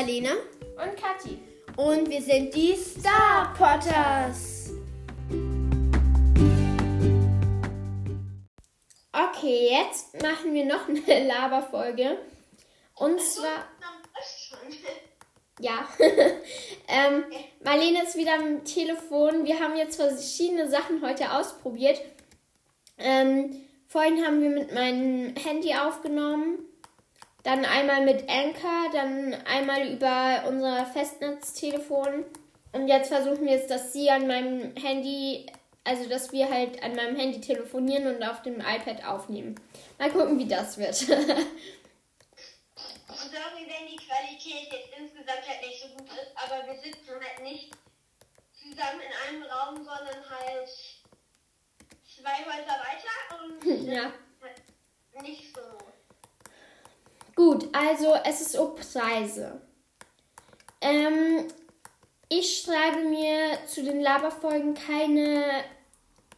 Marlene. Und Kathi. Und wir sind die Star Potters. Okay, jetzt machen wir noch eine Laberfolge. Und zwar. Ja. ähm, Marlene ist wieder am Telefon. Wir haben jetzt verschiedene Sachen heute ausprobiert. Ähm, vorhin haben wir mit meinem Handy aufgenommen. Dann einmal mit Anchor, dann einmal über unser Festnetztelefon. Und jetzt versuchen wir jetzt, dass sie an meinem Handy, also dass wir halt an meinem Handy telefonieren und auf dem iPad aufnehmen. Mal gucken, wie das wird. Sorry, wenn die Qualität jetzt insgesamt halt nicht so gut ist, aber wir sitzen halt nicht zusammen in einem Raum, sondern halt zwei Häuser weiter und ja. nicht so. Gut, also es ist um Preise. Ähm, ich schreibe mir zu den Laberfolgen keine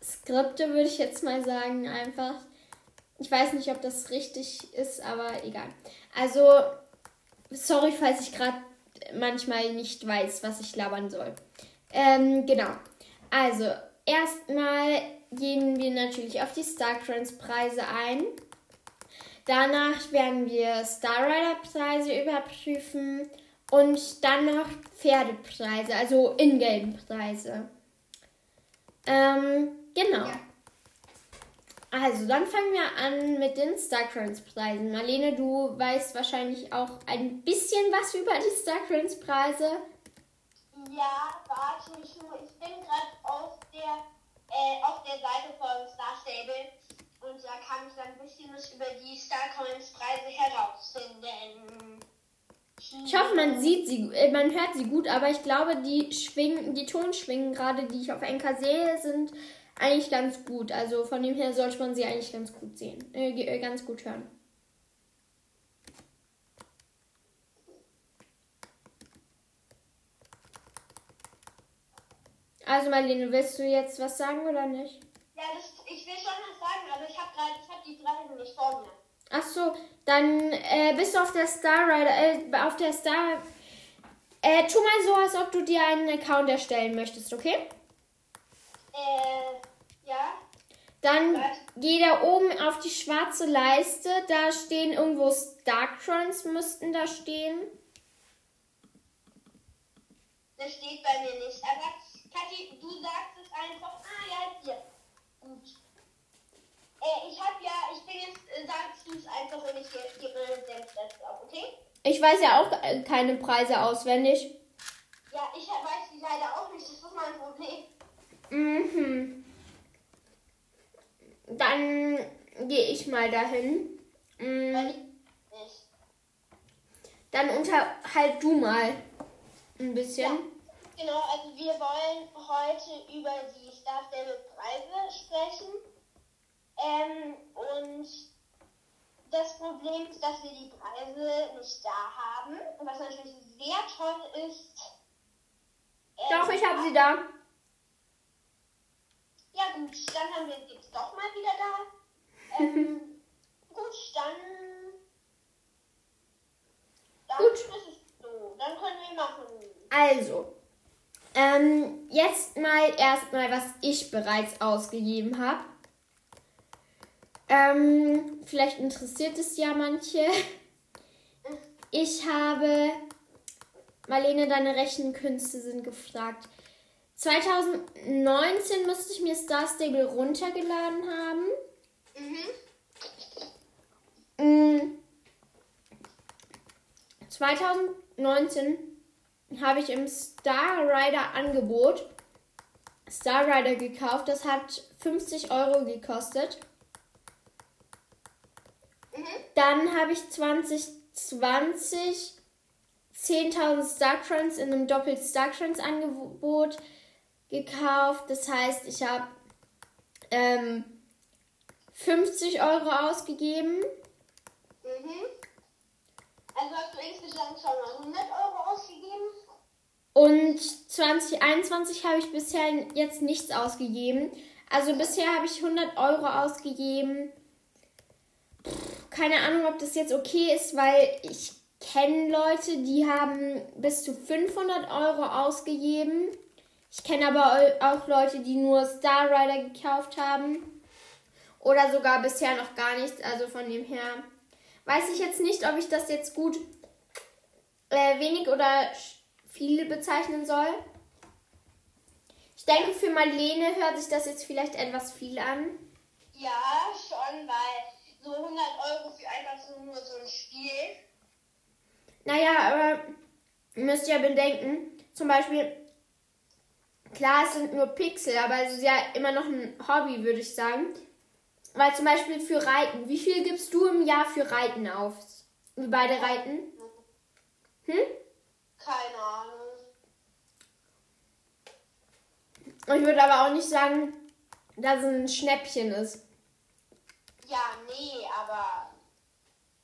Skripte, würde ich jetzt mal sagen, einfach. Ich weiß nicht, ob das richtig ist, aber egal. Also, sorry, falls ich gerade manchmal nicht weiß, was ich labern soll. Ähm, genau. Also, erstmal gehen wir natürlich auf die StarCrunch-Preise ein. Danach werden wir Star Rider-Preise überprüfen und dann noch Pferdepreise, also Ingame-Preise. Ähm, genau. Ja. Also, dann fangen wir an mit den StarCrunch-Preisen. Marlene, du weißt wahrscheinlich auch ein bisschen was über die StarCrunch-Preise. Ja, warte. Ich bin gerade auf der, äh, auf der Seite von Star Stable kann ich ein bisschen was über die Starcoins-Preise herausfinden. Ich hoffe, man sieht sie, äh, man hört sie gut, aber ich glaube, die Schwingen, die Tonschwingen gerade, die ich auf NK sehe, sind eigentlich ganz gut. Also von dem her sollte man sie eigentlich ganz gut sehen, äh, äh, ganz gut hören. Also Marlene, willst du jetzt was sagen oder nicht? Ja, das, ich will schon was sagen, aber ich habe gerade, ich habe die Preise nicht vor mir. Ach so, dann äh, bist du auf der Star Rider, äh, auf der Star. Äh, tu mal so, als ob du dir einen Account erstellen möchtest, okay? Äh, ja. Dann Was? geh da oben auf die schwarze Leiste. Da stehen irgendwo Starcrons, müssten da stehen. Das steht bei mir nicht. Aber Kathi, du sagst es einfach. Ah ja, hier. Gut. Äh, ich hab ja, ich bin jetzt, äh, sagst du es einfach und ich ge- gebe selbst das auf, okay? Ich weiß ja auch äh, keine Preise auswendig. Ja, ich weiß die leider auch nicht, das ist mein Problem. Mhm. Dann gehe ich mal dahin. Weil Mhm. ich nicht. Dann unterhalt du mal ein bisschen. Genau, also wir wollen heute über die Star Stable Preise sprechen. Ähm, und das Problem ist, dass wir die Preise nicht da haben. Und was natürlich sehr toll ist. ähm, Doch, ich habe sie da. Ja gut, dann haben wir sie jetzt doch mal wieder da. Ähm, gut, dann. Dann Gut. ist es so. Dann können wir machen. Also, ähm, jetzt mal erstmal, was ich bereits ausgegeben habe. Ähm, vielleicht interessiert es ja manche. Ich habe, Marlene, deine Rechenkünste sind gefragt. 2019 müsste ich mir Star Stable runtergeladen haben. Mhm. Mm. 2019 habe ich im Star Rider Angebot Star Rider gekauft. Das hat 50 Euro gekostet. Mhm. Dann habe ich 2020 10.000 Starcrons in einem doppelt Starcrons Angebot gekauft. Das heißt, ich habe ähm, 50 Euro ausgegeben. Mhm. Also hast du insgesamt schon mal 100 Euro ausgegeben? Und 2021 habe ich bisher jetzt nichts ausgegeben. Also bisher habe ich 100 Euro ausgegeben. Keine Ahnung, ob das jetzt okay ist, weil ich kenne Leute, die haben bis zu 500 Euro ausgegeben. Ich kenne aber auch Leute, die nur Star Rider gekauft haben. Oder sogar bisher noch gar nichts. Also von dem her weiß ich jetzt nicht, ob ich das jetzt gut äh, wenig oder viel bezeichnen soll. Ich denke, für Marlene hört sich das jetzt vielleicht etwas viel an. Ja, schon, weil so 100 Euro für einfach so nur so ein Spiel. Naja, aber ihr müsst ja bedenken, zum Beispiel, klar, es sind nur Pixel, aber es ist ja immer noch ein Hobby, würde ich sagen. Weil zum Beispiel für Reiten, wie viel gibst du im Jahr für Reiten auf? Wir beide reiten? Hm? Keine Ahnung. Ich würde aber auch nicht sagen, dass es ein Schnäppchen ist. Ja, nee, aber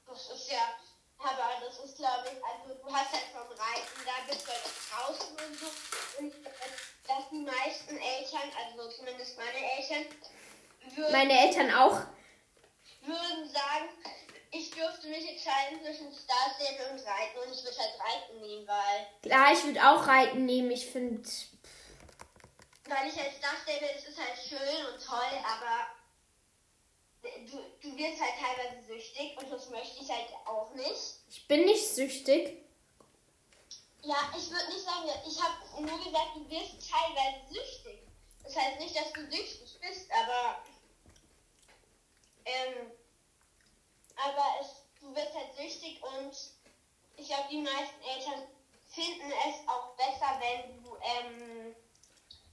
das ist ja, aber das ist glaube ich, also du hast halt vom Reiten, da bist du halt draußen und so. Und dass die meisten Eltern, also zumindest meine Eltern, würden, meine Eltern auch, würden sagen, ich dürfte mich entscheiden zwischen Star Stable und Reiten und ich würde halt Reiten nehmen, weil. Klar, ich würde auch Reiten nehmen, ich finde weil ich als dachte, es ist halt schön und toll, aber du, du wirst halt teilweise süchtig und das möchte ich halt auch nicht. Ich bin nicht süchtig. Ja, ich würde nicht sagen, ich habe nur gesagt, du wirst teilweise süchtig. Das heißt nicht, dass du süchtig bist, aber ähm, aber es, du wirst halt süchtig und ich glaube, die meisten Eltern finden es auch besser, wenn du ähm,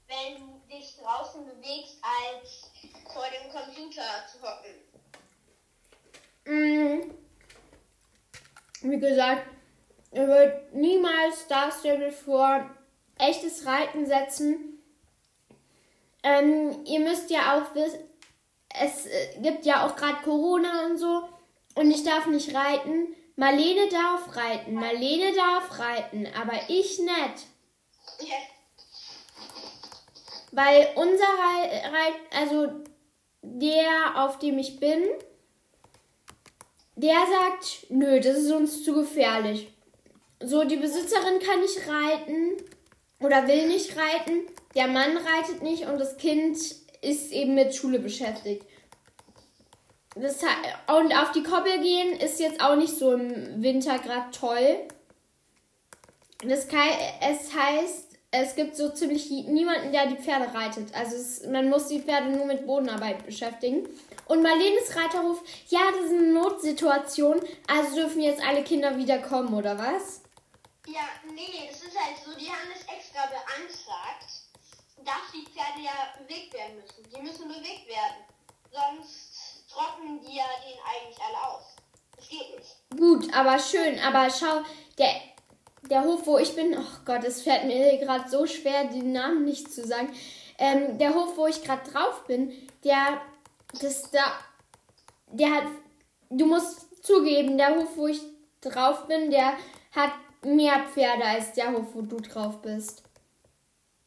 wenn du dich draußen bewegst, als vor dem Computer zu hocken. Mm. Wie gesagt, ich würde niemals Star Stable vor echtes Reiten setzen. Ähm, ihr müsst ja auch wissen, es äh, gibt ja auch gerade Corona und so und ich darf nicht reiten. Marlene darf reiten, Marlene darf reiten, aber ich nicht. Ja. Weil unser Reit, also der, auf dem ich bin, der sagt, nö, das ist uns zu gefährlich. So, die Besitzerin kann nicht reiten oder will nicht reiten, der Mann reitet nicht und das Kind ist eben mit Schule beschäftigt. Das, und auf die Koppel gehen ist jetzt auch nicht so im Winter gerade toll. Das, es heißt, es gibt so ziemlich niemanden, der die Pferde reitet. Also es, man muss die Pferde nur mit Bodenarbeit beschäftigen. Und Marlenes Reiterhof, ja, das ist eine Notsituation, also dürfen jetzt alle Kinder wiederkommen, oder was? Ja, nee, es ist halt so, die haben es extra beantragt, dass die Pferde ja bewegt werden müssen. Die müssen bewegt werden. Sonst trocknen die ja den eigentlich alle aus. Das geht nicht. Gut, aber schön, aber schau, der der Hof, wo ich bin, oh Gott, es fällt mir gerade so schwer, den Namen nicht zu sagen. Ähm, der Hof, wo ich gerade drauf bin, der, das da, der hat, du musst zugeben, der Hof, wo ich drauf bin, der hat mehr Pferde als der Hof, wo du drauf bist.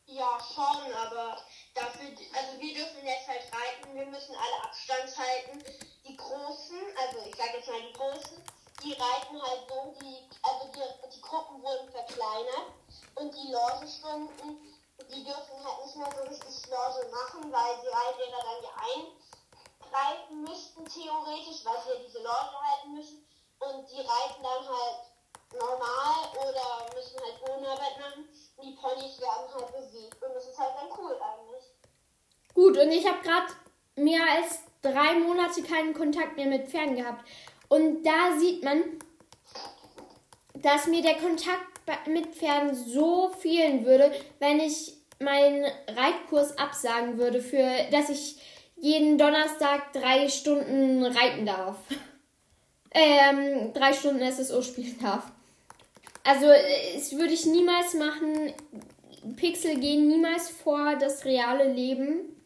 Ja, schon, aber dafür, also wir dürfen jetzt halt reiten, wir müssen alle Abstand halten. Die Großen, also ich sage jetzt mal die Großen, die reiten halt so, die, also die, die Gruppen wurden verkleinert und die Logestunden, die dürfen halt nicht mehr so richtig Loge machen, weil die Reitlehrer dann ja eingreifen müssten, theoretisch, weil sie ja diese Loge halten müssen. Und die reiten dann halt normal oder müssen halt Bodenarbeit machen. Und die Ponys werden halt bewegt. Und das ist halt dann cool eigentlich. Gut, und ich habe gerade mehr als drei Monate keinen Kontakt mehr mit Pferden gehabt. Und da sieht man, dass mir der Kontakt mit Pferden so fehlen würde, wenn ich meinen Reitkurs absagen würde, für dass ich jeden Donnerstag drei Stunden reiten darf. ähm, drei Stunden SSO spielen darf. Also, das würde ich niemals machen. Pixel gehen niemals vor das reale Leben.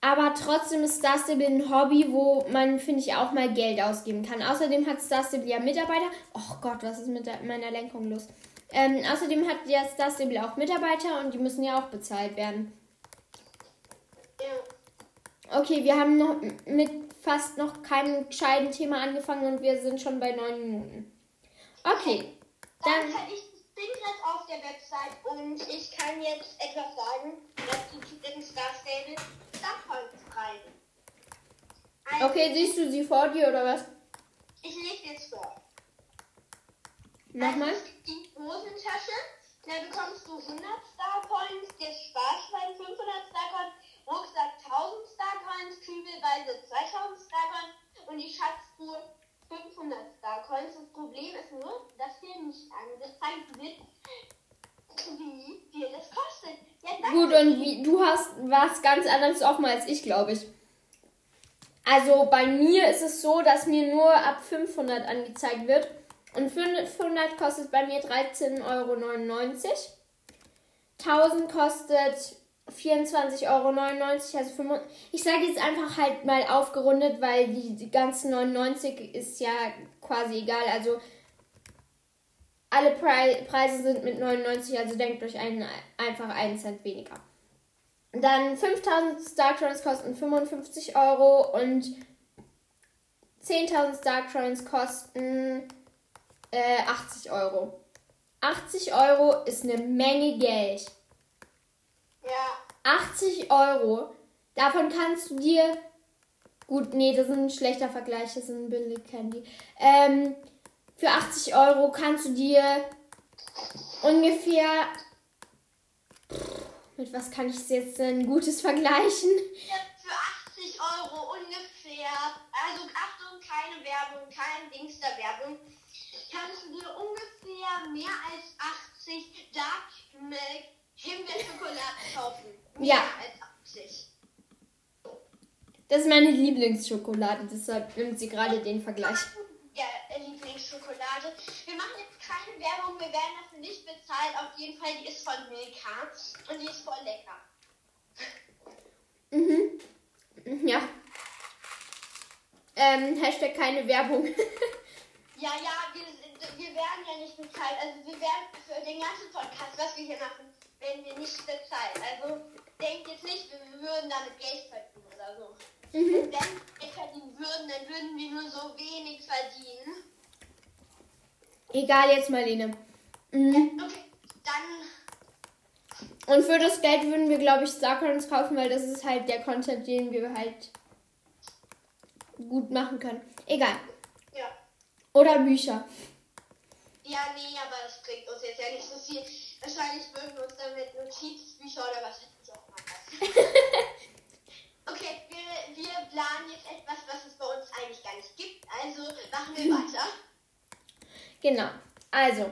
Aber trotzdem ist Star Stable ein Hobby, wo man, finde ich, auch mal Geld ausgeben kann. Außerdem hat Star Stable ja Mitarbeiter. Oh Gott, was ist mit der, meiner Lenkung los? Ähm, außerdem hat ja Star Stable auch Mitarbeiter und die müssen ja auch bezahlt werden. Okay, wir haben noch mit fast noch keinem gescheiten Thema angefangen und wir sind schon bei neun Minuten. Okay. Dann. Dann ich bin gerade auf der Website und ich kann jetzt etwas sagen, die dritten Star Stable Starcoins preisen. Also, Okay, siehst du sie vor dir oder was? Ich lese jetzt vor. Nochmal. Also, die Hosentasche. Da bekommst du 100 Star Coins, das Sparschwein 500 Star Coins, Rucksack 1000 Star Coins, Kübelweise 2000 Star Coins und die Schatztruhe 500 Star Coins. Das Problem ist nur, dass hier nicht angezeigt wird, wie viel das kostet. Gut, und wie, du hast was ganz anderes offen als ich, glaube ich. Also bei mir ist es so, dass mir nur ab 500 angezeigt wird. Und 500 kostet bei mir 13,99 Euro. 1000 kostet 24,99 Euro. Also 5, ich sage jetzt einfach halt mal aufgerundet, weil die ganzen 99 ist ja quasi egal. Also alle Pre Preise sind mit 99, also denkt euch einen, einfach einen Cent weniger. Dann 5000 Star Coins kosten 55 Euro und 10.000 Star Coins kosten äh, 80 Euro. 80 Euro ist eine Menge Geld. Ja, 80 Euro, davon kannst du dir. Gut, nee, das ist ein schlechter Vergleich, das ist ein billig Candy. Ähm, für 80 Euro kannst du dir ungefähr. Mit was kann ich es jetzt ein gutes vergleichen? Für 80 Euro ungefähr, also Achtung, keine Werbung, kein Dings der Werbung, kannst du dir ungefähr mehr als 80 Dark Milk Himbeerschokolade kaufen. Mehr Ja. als 80. Das ist meine Lieblingsschokolade, deshalb nimmt sie gerade den Vergleich. Lieblingsschokolade. Wir machen jetzt keine Werbung, wir werden dafür nicht bezahlt. Auf jeden Fall, die ist von Milka und die ist voll lecker. Mhm. Ja. Ähm, Hashtag keine Werbung. Ja, ja, wir, wir werden ja nicht bezahlt. Also wir werden für den ganzen Podcast, was wir hier machen, werden wir nicht bezahlt. Also denkt jetzt nicht, wir würden damit Geld verdienen oder so. Mhm. Wenn wir Geld verdienen würden, dann würden wir nur so wenig verdienen. Egal jetzt, Marlene. Mhm. Okay, dann Und für das Geld würden wir, glaube ich, Starcoins kaufen, weil das ist halt der Content, den wir halt gut machen können. Egal. ja. Oder Bücher. Ja, nee, aber das bringt uns jetzt ja nicht so viel. Wahrscheinlich würden wir uns damit Notizbücher oder was weiß ich auch machen. okay, wir, wir planen jetzt etwas, was es bei uns eigentlich gar nicht gibt. Also machen wir weiter. Genau. Also,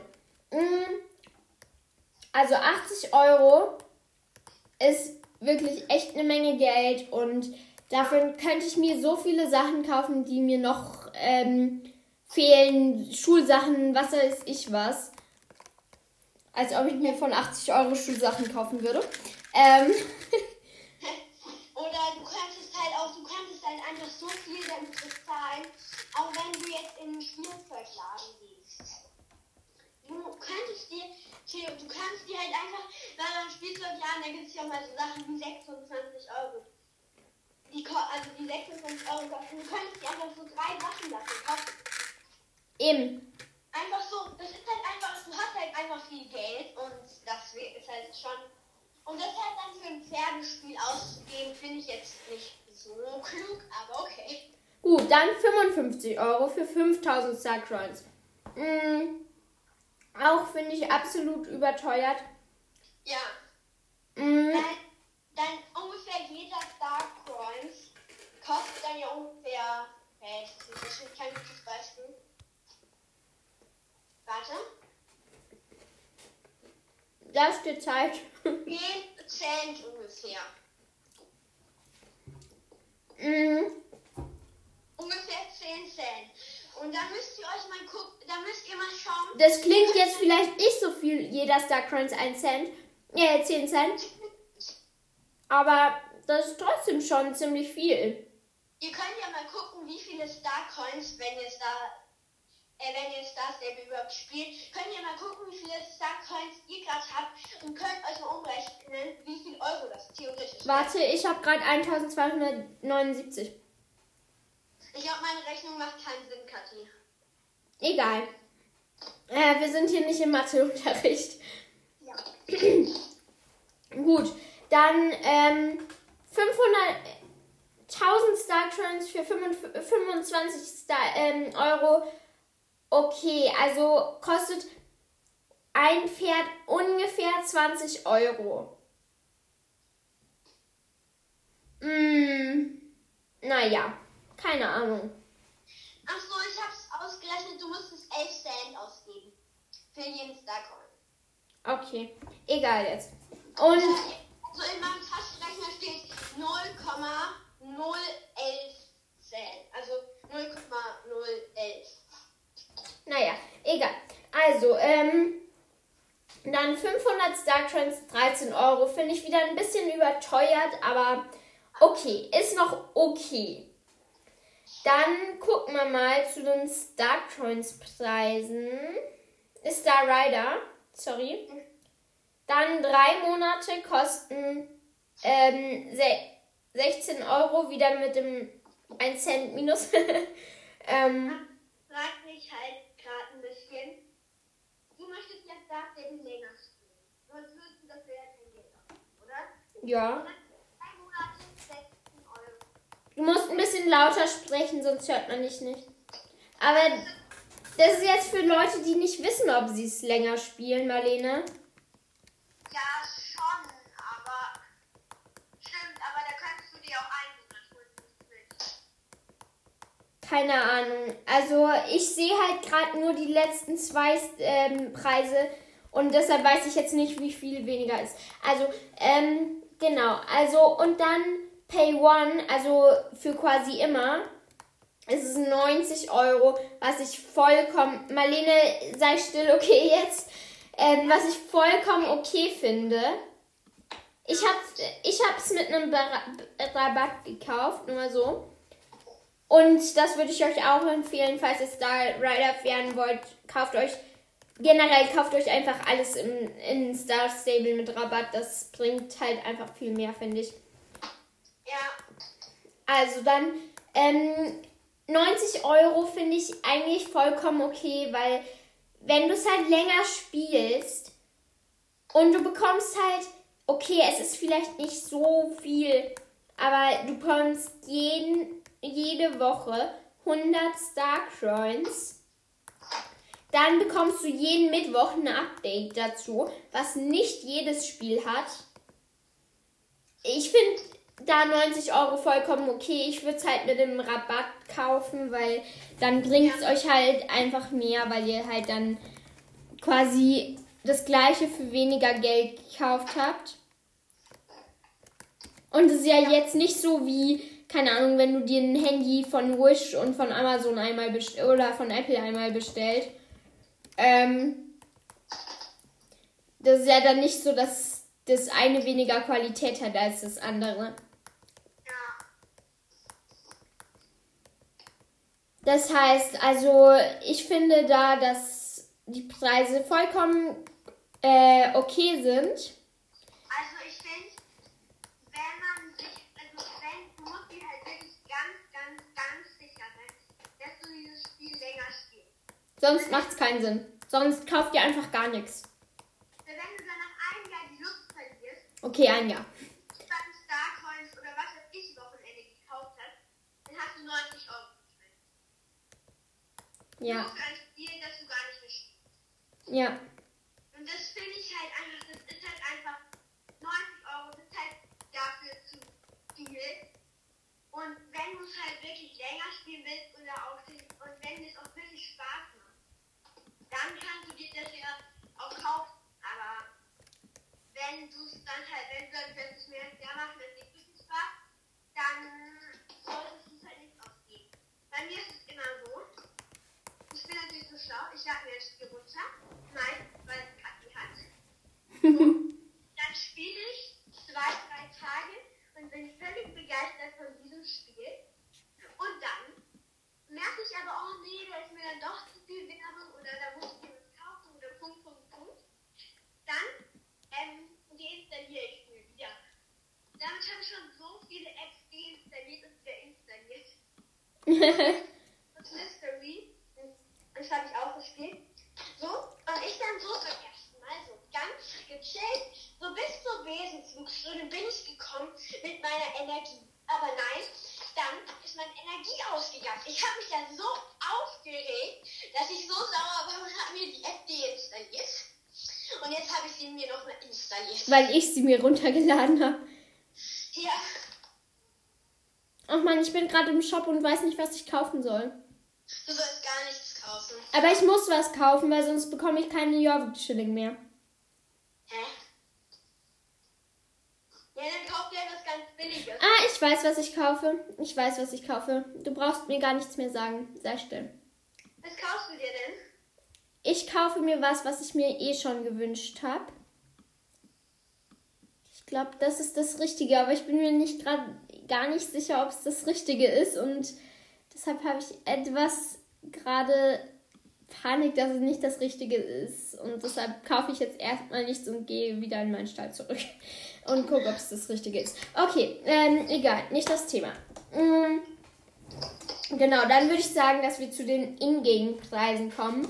mh, also 80 Euro ist wirklich echt eine Menge Geld und dafür könnte ich mir so viele Sachen kaufen, die mir noch ähm, fehlen. Schulsachen, was weiß ich was. Als ob ich mir von 80 Euro Schulsachen kaufen würde. Ähm, Oder du könntest halt auch, du könntest halt einfach so viel damit bezahlen, auch wenn du jetzt in einen Spielzeugladen gehst. Du könntest dir, Theo, du kannst dir halt einfach, weil beim Spielzeugladen, da gibt es ja mal so Sachen wie 26 Euro. Die, also die 26 Euro kosten. Du könntest dir einfach so drei Sachen dafür kaufen. eben. Einfach so, das ist halt einfach, du hast halt einfach viel Geld und das ist halt schon. Und das halt dann für ein Pferdespiel auszugeben, finde ich jetzt nicht so klug, aber okay. Gut, dann 55 Euro für 5000 Star Coins. Mm, finde ich absolut überteuert. Ja, Mm, dann, dann ungefähr jeder Star Coins kostet dann ja ungefähr. Hey, das ist jetzt kein gutes Beispiel. Warte. da steht Zeit. 10 Cent ungefähr. Mm, Ungefähr 10 Cent. Und da müsst ihr euch mal gucken, da müsst ihr mal schauen. das klingt jetzt vielleicht nicht so viel, jeder Star Coins 1 Cent. Äh, 10 Cent. Aber das ist trotzdem schon ziemlich viel. Ihr könnt ja mal gucken, wie viele Star Coins, wenn ihr Star, äh, wenn ihr Star Stable überhaupt spielt, könnt ihr mal gucken, wie viele Star Coins ihr gerade habt und könnt euch mal umrechnen, wie viel Euro das theoretisch ist. Warte, ich habe gerade 1279. Ich glaube, meine Rechnung macht keinen Sinn, Kathi. Egal. Äh, wir sind hier nicht im Matheunterricht. Ja. Gut, dann ähm, 500, 1000 Star Coins für 25 Star, ähm, Euro. Okay, also kostet ein Pferd ungefähr 20 Euro. Hm, naja, keine Ahnung. Ach so, ich hab's ausgerechnet, du musstest 11 Cent ausgeben. Für jeden Starcoin. Okay, egal jetzt. Und Also in meinem Taschenrechner steht 0,011 Cent. Also 0,011. naja, egal. Also, ähm, dann 500 Star Coins, 13 Euro. Finde ich wieder ein bisschen überteuert, aber okay, ist noch okay. Dann gucken wir mal zu den Star Coins Preisen. Star Rider, sorry. Dann drei Monate kosten ähm, se- 16 Euro, wieder mit dem 1 Cent minus. ähm, Frag mich halt gerade ein bisschen. Du möchtest jetzt Dark Devil länger spielen. Sonst würdest du das ja kein Geld haben, oder? ja. Drei Monate, 16 Euro. Du musst ein bisschen lauter sprechen, sonst hört man dich nicht. Aber das ist jetzt für Leute, die nicht wissen, ob sie es länger spielen, Marlene. Ja, schon, aber. Stimmt, aber da könntest du dir auch nicht. Keine Ahnung. Also ich sehe halt gerade nur die letzten zwei ähm, Preise und deshalb weiß ich jetzt nicht, wie viel weniger ist. Also, ähm, genau. Also und dann Pay One, also für quasi immer. Es ist 90 Euro, was ich vollkommen. Marlene, sei still, okay jetzt. Ähm, was ich vollkommen okay finde. Ich hab, ich hab's mit einem Rabatt gekauft, nur so. Und das würde ich euch auch empfehlen, falls ihr Star Rider werden wollt. Kauft euch, generell kauft euch einfach alles im, in Star Stable mit Rabatt. Das bringt halt einfach viel mehr, finde ich. Ja, Also dann, ähm, 90 Euro finde ich eigentlich vollkommen okay, weil wenn du es halt länger spielst und du bekommst halt, okay, es ist vielleicht nicht so viel, aber du bekommst jeden, jede Woche 100 Star Coins. Dann bekommst du jeden Mittwoch ein Update dazu, was nicht jedes Spiel hat. Ich finde da 90 Euro vollkommen okay. Ich würde es halt mit dem Rabatt kaufen, weil dann bringt es euch halt einfach mehr, weil ihr halt dann quasi das gleiche für weniger Geld gekauft habt. Und es ist ja jetzt nicht so wie, keine Ahnung, wenn du dir ein Handy von Wish und von Amazon einmal oder von Apple einmal bestellt. Ähm, das ist ja dann nicht so, dass das eine weniger Qualität hat als das andere. ja. Das heißt, also ich finde da, dass die Preise vollkommen äh, okay sind. Also ich finde, wenn man sich, also wenn, du musst dir halt wirklich ganz, ganz, ganz sicher sein, dass du dieses Spiel länger spielst. Sonst macht es keinen Sinn. Sonst kauft ihr einfach gar nichts. Wenn du dann nach einem Jahr die Lust verlierst, Okay, ein Jahr. statt Starcoins oder was weiß ich Wochenende gekauft hast, dann hast du 90 Euro verschwendet. Nur Ja, für ein Spiel, das du gar nicht mehr spielst. ja, Und das finde ich halt einfach, das ist halt einfach 90 Euro, das ist halt dafür zu viel. Und wenn du es halt wirklich länger spielen willst oder auch und wenn es auch wirklich Spaß macht, dann kannst du dir das ja auch kaufen. Aber wenn du es dann halt, wenn du dann wenn es mehr als Jahr macht, dann nicht wirklich Spaß, dann solltest du es halt nicht ausgeben. Bei mir ist es immer so, ich bin natürlich so schlau, ich lade mir ein Spiel runter, meist, weil es Kathi hat. Dann spiele ich zwei, drei Tage und bin völlig begeistert von diesem Spiel. Und dann merke ich aber, oh nee, da ist mir dann doch zu viel Werbung oder da muss ich mir was kaufen oder Punkt, Punkt, Punkt. Dann ähm, deinstalliere ich mir wieder. Damit habe ich schon so viele Apps deinstalliert und wieder installiert. und Mystery, das habe ich auch gespielt. So, meiner Energie. Aber nein, dann ist meine Energie ausgegangen. Ich habe mich dann so aufgeregt, dass ich so sauer war und habe mir die App deinstalliert. Und jetzt habe ich sie mir nochmal installiert. Weil ich sie mir runtergeladen habe. Ja. Ach man, ich bin gerade im Shop und weiß nicht, was ich kaufen soll. Du sollst gar nichts kaufen. Aber ich muss was kaufen, weil sonst bekomme ich keine Jorvik-Schilling mehr. Hä? Ja, dann kauf dir was ganz Billiges. Ah, ich weiß, was ich kaufe. Ich weiß, was ich kaufe. Du brauchst mir gar nichts mehr sagen. Sei still. Was kaufst du dir denn? Ich kaufe mir was, was ich mir eh schon gewünscht habe. Ich glaube, das ist das Richtige, aber ich bin mir nicht gerade gar nicht sicher, ob es das Richtige ist und deshalb habe ich etwas gerade Panik, dass es nicht das Richtige ist und deshalb kaufe ich jetzt erstmal nichts und gehe wieder in meinen Stall zurück und gucke, ob es das Richtige ist. Okay, ähm, egal, nicht das Thema. Mm, genau, dann würde ich sagen, dass wir zu den Ingame-Preisen kommen.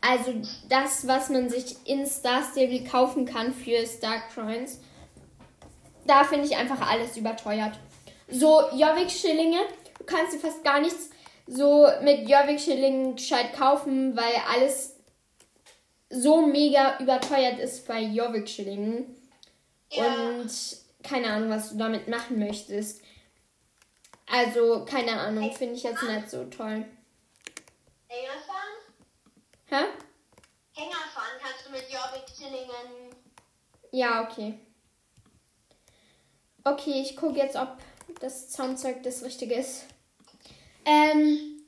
Also das, was man sich in Star Stable kaufen kann für Star Coins. Da finde ich einfach alles überteuert. So Jorvik-Schillinge, du kannst dir fast gar nichts so mit Jorvik-Schillingen gescheit kaufen, weil alles so mega überteuert ist bei Jorvik-Schillingen. Ja. Und keine Ahnung, was du damit machen möchtest. Also, keine Ahnung, finde ich jetzt nicht so toll. Hänger fahren? Hä? Hänger fahren kannst du mit Jorvik-Schillingen. Ja, okay. Okay, ich gucke jetzt, ob das Soundzeug das Richtige ist. Ähm,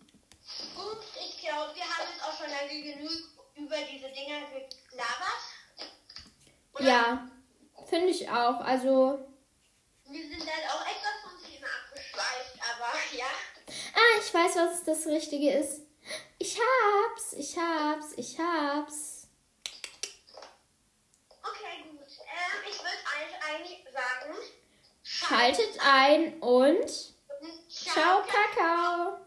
Gut, ich glaube, wir haben jetzt auch schon lange genug über diese Dinger gelabert. Oder? ja, finde ich auch. Also, Wir sind dann auch etwas vom Thema abgeschweift, aber ja. ah, ich weiß, was das Richtige ist. Ich hab's, ich hab's, ich hab's. Okay, gut. Ähm, ich würde eigentlich sagen, Schaltet ein und ciao. ciao, Kakao.